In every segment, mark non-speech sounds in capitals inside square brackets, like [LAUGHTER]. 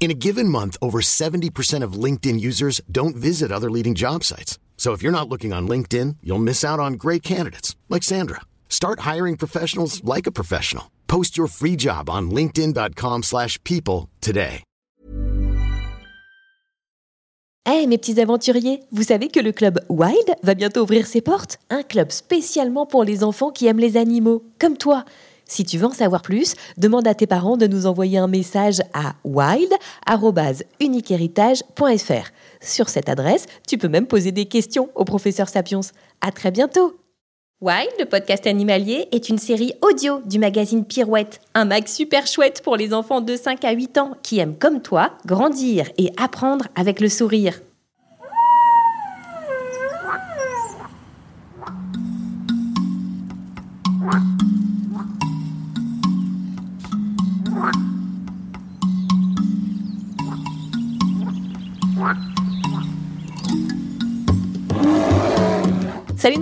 In a given month, over 70% of LinkedIn users don't visit other leading job sites. So if you're not looking on LinkedIn, you'll miss out on great candidates like Sandra. Start hiring professionals like a professional. Post your free job on linkedin.com/people today. Hey mes petits aventuriers, vous savez que le club Wild va bientôt ouvrir ses portes Un club spécialement pour les enfants qui aiment les animaux, comme toi. Si tu veux en savoir plus, demande à tes parents de nous envoyer un message à wild.uniquehéritage.fr. Sur cette adresse, tu peux même poser des questions au professeur Sapiens. À très bientôt Wild, le podcast animalier, est une série audio du magazine Pirouette, un mag super chouette pour les enfants de 5 à 8 ans qui aiment comme toi grandir et apprendre avec le sourire.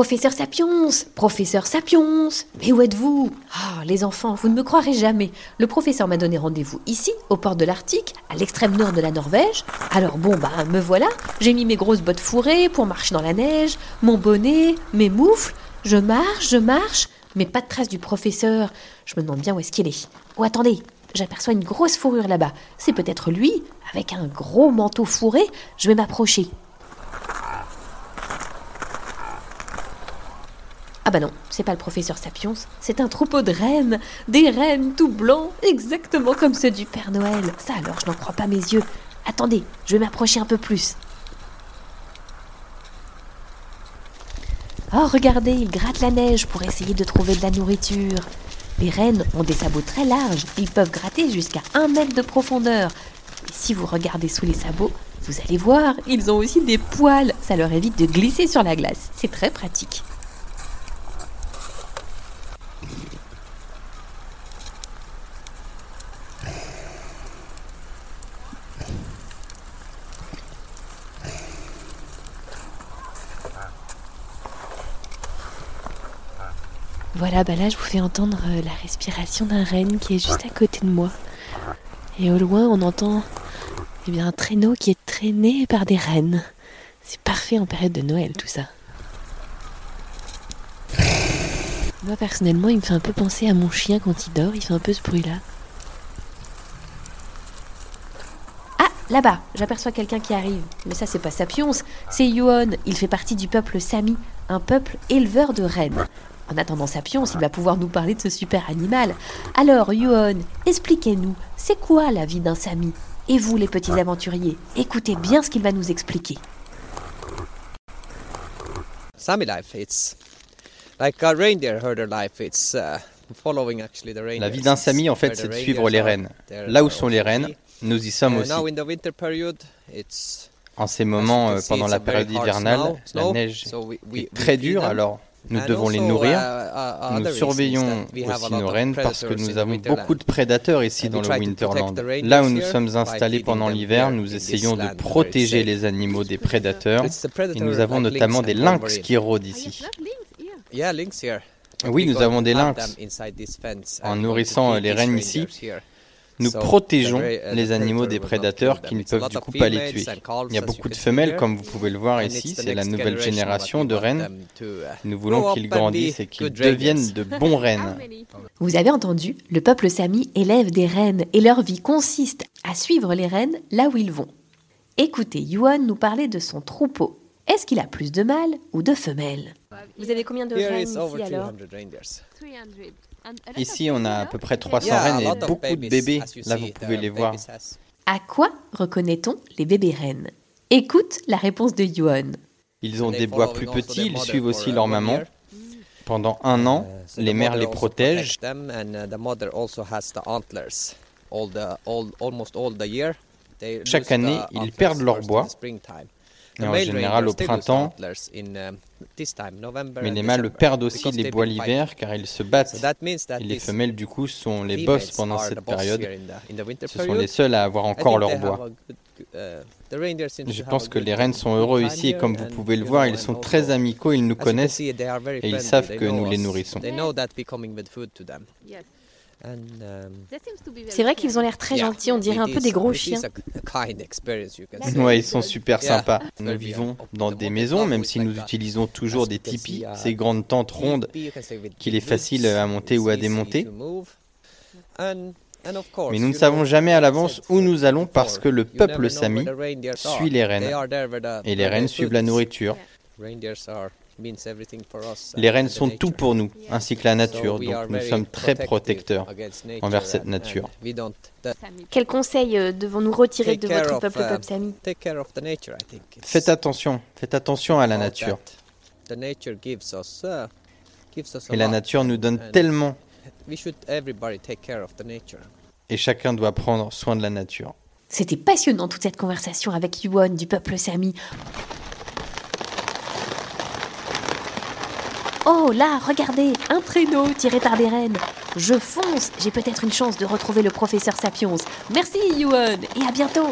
Professeur Sapiens Professeur Sapiens Mais où êtes-vous? Ah, les enfants, vous ne me croirez jamais. Le professeur m'a donné rendez-vous ici, au port de l'Arctique, à l'extrême nord de la Norvège. Alors bon, bah, me voilà. J'ai mis mes grosses bottes fourrées pour marcher dans la neige, mon bonnet, mes moufles. Je marche, je marche, mais pas de trace du professeur. Je me demande bien où est-ce qu'il est. Oh, attendez J'aperçois une grosse fourrure là-bas. C'est peut-être lui, avec un gros manteau fourré. Je vais m'approcher. Ah bah non, c'est pas le professeur Sapiens, c'est un troupeau de rennes, des rennes tout blancs, exactement comme ceux du Père Noël. Ça alors, je n'en crois pas mes yeux. Attendez, je vais m'approcher un peu plus. Oh, regardez, ils grattent la neige pour essayer de trouver de la nourriture. Les rennes ont des sabots très larges, ils peuvent gratter jusqu'à un mètre de profondeur. Et si vous regardez sous les sabots, vous allez voir, ils ont aussi des poils. Ça leur évite de glisser sur la glace. C'est très pratique. Voilà, bah là je vous fais entendre euh, la respiration d'un renne qui est juste à côté de moi. Et au loin on entend eh bien, un traîneau qui est traîné par des rennes. C'est parfait en période de Noël tout ça. Moi personnellement il me fait un peu penser à mon chien quand il dort, il fait un peu ce bruit là. Ah, là-bas, j'aperçois quelqu'un qui arrive. Mais ça, c'est pas Sapiens, c'est Yuon. Il fait partie du peuple Sami, un peuple éleveur de rennes. En attendant Sapiens, il va pouvoir nous parler de ce super animal. Alors, Yuon, expliquez-nous, c'est quoi la vie d'un Sami Et vous, les petits aventuriers, écoutez bien ce qu'il va nous expliquer. Sami life, it's like a reindeer herder life. It's uh, following actually the reindeer. La vie d'un Sami, en fait, c'est de suivre les rennes. Là où sont les rennes, nous y sommes aussi. Now in the winter period, it's En ces moments, euh, pendant la période hivernale, la neige est très dure, alors nous devons les nourrir. Nous surveillons aussi nos rennes parce que nous avons beaucoup de prédateurs ici dans le Winterland. Là où nous sommes installés pendant l'hiver, nous essayons de protéger les animaux des prédateurs et nous avons notamment des lynx qui rôdent ici. here. Oui, nous avons des lynx. En nourrissant les rennes ici, nous protégeons les animaux des prédateurs qui ne peuvent du coup pas les tuer. Il y a beaucoup de femelles, comme vous pouvez le voir ici, c'est la nouvelle génération de rennes. Uh, nous voulons qu'ils grandissent et qu'ils deviennent de bons rennes. Vous avez entendu, le peuple sami élève des rennes et leur vie consiste à suivre les rennes là où ils vont. Écoutez Yuan nous parler de son troupeau. Est-ce qu'il a plus de mâles ou de femelles? Vous avez combien de rennes ici alors? Ici, on a à peu près 300 rennes et beaucoup de bébés. Là, vous pouvez les voir. À quoi reconnaît-on les bébés rennes? Écoute la réponse de Yuan. Ils ont des bois plus petits, ils suivent aussi leur maman. Pendant un an, uh, les mères les protègent. Chaque année, ils perdent leur bois en général au printemps. Mais les mâles perdent aussi les bois l'hiver car ils se battent. Et les femelles du coup sont les boss pendant cette période. Ce sont les seuls à avoir encore leur bois. Uh, Je pense que les rennes sont heureux ici et comme vous pouvez le voir, ils sont très amicaux, ils nous connaissent et ils savent que nous les nourrissons. Um, C'est vrai qu'ils ont l'air très gentils, on dirait un peu des gros chiens. Ouais, ils sont super sympas. Nous vivons dans des maisons, même si nous utilisons toujours des tipis, uh, ces grandes tentes rondes qu'il est facile à monter ou à démonter. Mais nous ne savons jamais à l'avance où nous allons parce que le peuple sami suit les rennes et les rennes suivent la nourriture. Les rennes sont tout pour nous, ainsi que la nature, donc nous sommes très protecteurs envers cette nature. Quel conseil euh, devons-nous retirer de votre peuple, peuple Sami Faites attention, faites attention à la nature. Uh, Et la nature nous donne tellement. Et chacun doit prendre soin de la nature. C'était passionnant toute cette conversation avec Yuan du peuple Sami. Oh là, regardez, un traîneau tiré par des rennes. Je fonce, j'ai peut-être une chance de retrouver le professeur Sapiens. Merci Yuan, et à bientôt.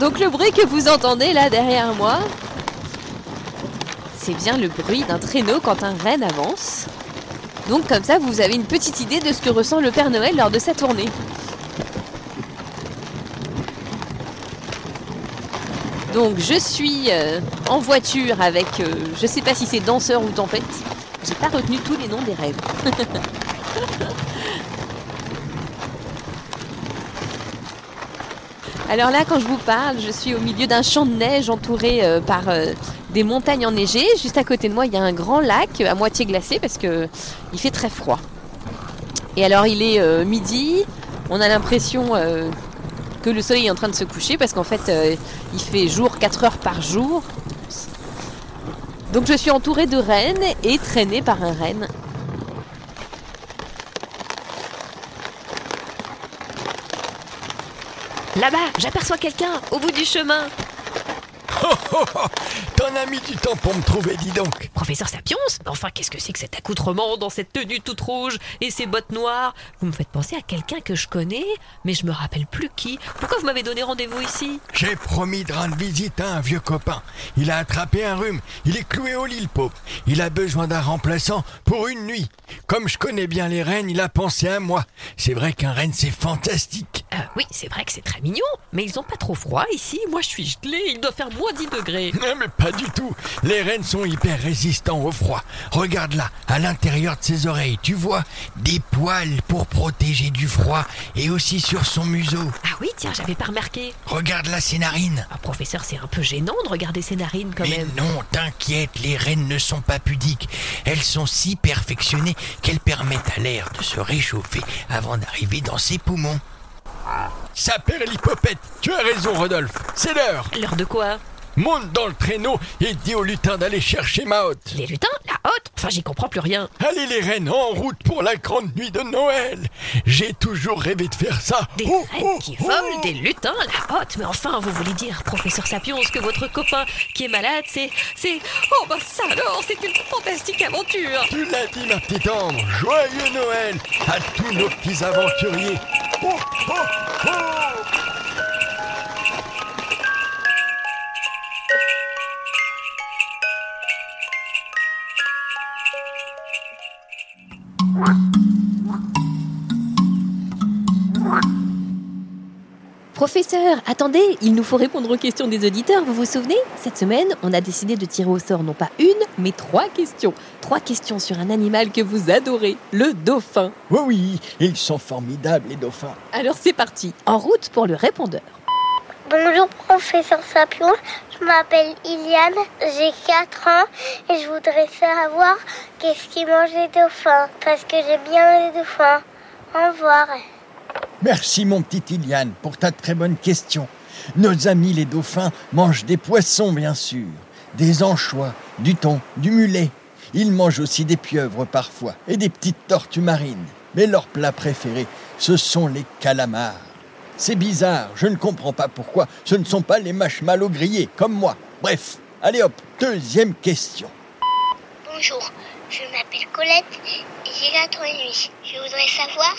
Donc le bruit que vous entendez là derrière moi, c'est bien le bruit d'un traîneau quand un renne avance. Donc comme ça, vous avez une petite idée de ce que ressent le Père Noël lors de sa tournée. Donc je suis euh, en voiture avec, euh, je sais pas si c'est danseur ou tempête. J'ai pas retenu tous les noms des rêves. [LAUGHS] Alors là, quand je vous parle, je suis au milieu d'un champ de neige entouré euh, par des montagnes enneigées. Juste à côté de moi, il y a un grand lac à moitié glacé parce que il fait très froid. Et alors, il est midi. On a l'impression que le soleil est en train de se coucher parce qu'en fait euh, il fait jour 4 heures par jour. Donc je suis entourée de rennes et traînée par un renne. Là-bas, j'aperçois quelqu'un au bout du chemin. Oh, [LAUGHS] oh, oh T'en as mis du temps pour me trouver, dis donc Professeur Sapiens Enfin, qu'est-ce que c'est que cet accoutrement dans cette tenue toute rouge et ces bottes noires? Vous me faites penser à quelqu'un que je connais, mais je me rappelle plus qui. Pourquoi vous m'avez donné rendez-vous ici? J'ai promis de rendre visite à un vieux copain. Il a attrapé un rhume. Il est cloué au lit, le pauvre. Il a besoin d'un remplaçant pour une nuit. Comme je connais bien les rennes, il a pensé à moi. C'est vrai qu'un renne, c'est fantastique. Euh, oui, c'est vrai que c'est très mignon, mais ils ont pas trop froid ici. Moi, je suis gelé. Il doit faire moins 10 degrés. [LAUGHS] Non, mais pas du tout. Les rennes sont hyper résistants au froid. Regarde là, à l'intérieur de ses oreilles, tu vois des poils pour protéger du froid et aussi sur son museau. Ah oui, tiens, j'avais pas remarqué. Regarde là ses narines. Ah, professeur, c'est un peu gênant de regarder ses narines quand Mais même. non, t'inquiète, les rennes ne sont pas pudiques. Elles sont si perfectionnées qu'elles permettent à l'air de se réchauffer avant d'arriver dans ses poumons. Ça perd l'hypopète. Tu as raison, Rodolphe. C'est l'heure. L'heure de quoi? Monte dans le traîneau et dis aux lutins d'aller chercher ma hotte. Les lutins La hotte Enfin, j'y comprends plus rien. Allez les reines, en route pour la grande nuit de Noël. J'ai toujours rêvé de faire ça. Des oh, reines oh, qui volent, des lutins, la hotte. Mais enfin, vous voulez dire, professeur Sapiens, que votre copain qui est malade, c'est... c'est... Oh bah ça alors, c'est une fantastique aventure. Tu l'as dit, ma petite Ambre. Joyeux Noël à tous nos petits aventuriers. Oh, oh, oh Professeur, attendez, il nous faut répondre aux questions des auditeurs, vous vous souvenez? Cette semaine, on a décidé de tirer au sort non pas une, mais trois questions. Trois questions sur un animal que vous adorez, le dauphin. Oui, oui, ils sont formidables, les dauphins. Alors c'est parti, en route pour le répondeur. Bonjour professeur Sapion, je m'appelle Iliane, j'ai 4 ans et je voudrais savoir qu'est-ce qui mange les dauphins parce que j'aime bien les dauphins. Au revoir. Merci mon petit Iliane pour ta très bonne question. Nos amis les dauphins mangent des poissons bien sûr, des anchois, du thon, du mulet. Ils mangent aussi des pieuvres parfois et des petites tortues marines. Mais leur plat préféré, ce sont les calamars. C'est bizarre, je ne comprends pas pourquoi ce ne sont pas les marshmallows grillés comme moi. Bref, allez hop, deuxième question. Bonjour, je m'appelle Colette et j'ai 4 ans et demi. Je voudrais savoir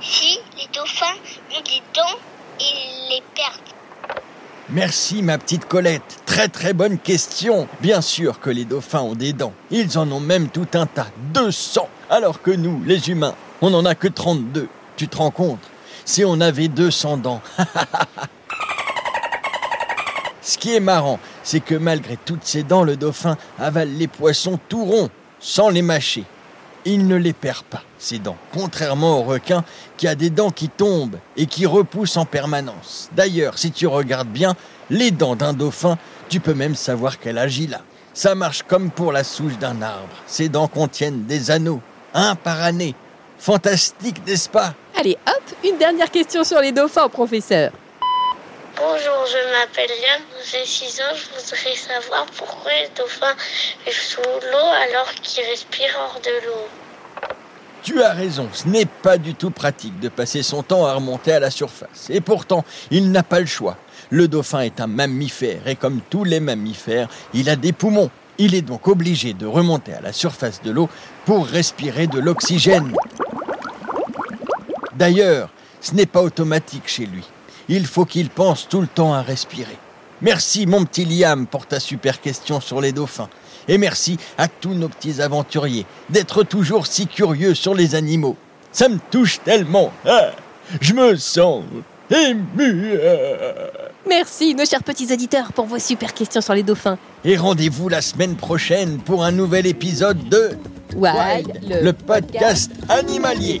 si les dauphins ont des dents et les perdent. Merci ma petite Colette. Très très bonne question. Bien sûr que les dauphins ont des dents. Ils en ont même tout un tas. 200. Alors que nous, les humains, on n'en a que 32. Tu te rends compte? Si on avait 200 dents. [LAUGHS] Ce qui est marrant, c'est que malgré toutes ces dents, le dauphin avale les poissons tout ronds, sans les mâcher il ne les perd pas, ses dents, contrairement au requin qui a des dents qui tombent et qui repoussent en permanence. D'ailleurs, si tu regardes bien, les dents d'un dauphin, tu peux même savoir qu'elle agit là. Ça marche comme pour la souche d'un arbre. Ses dents contiennent des anneaux, un par année. Fantastique, n'est-ce pas? Allez, hop, une dernière question sur les dauphins, professeur. Bonjour, je m'appelle Liam, j'ai 6 ans. Je voudrais savoir pourquoi les dauphins vivent sous l'eau alors qu'ils respirent hors de l'eau. Tu as raison, ce n'est pas du tout pratique de passer son temps à remonter à la surface. Et pourtant, il n'a pas le choix. Le dauphin est un mammifère et comme tous les mammifères, il a des poumons. Il est donc obligé de remonter à la surface de l'eau pour respirer de l'oxygène. D'ailleurs, ce n'est pas automatique chez lui il faut qu'il pense tout le temps à respirer. Merci mon petit Liam pour ta super question sur les dauphins. Et merci à tous nos petits aventuriers d'être toujours si curieux sur les animaux. Ça me touche tellement. Ah, je me sens ému. Merci nos chers petits auditeurs pour vos super questions sur les dauphins. Et rendez-vous la semaine prochaine pour un nouvel épisode de Wild, le, podcast animalier.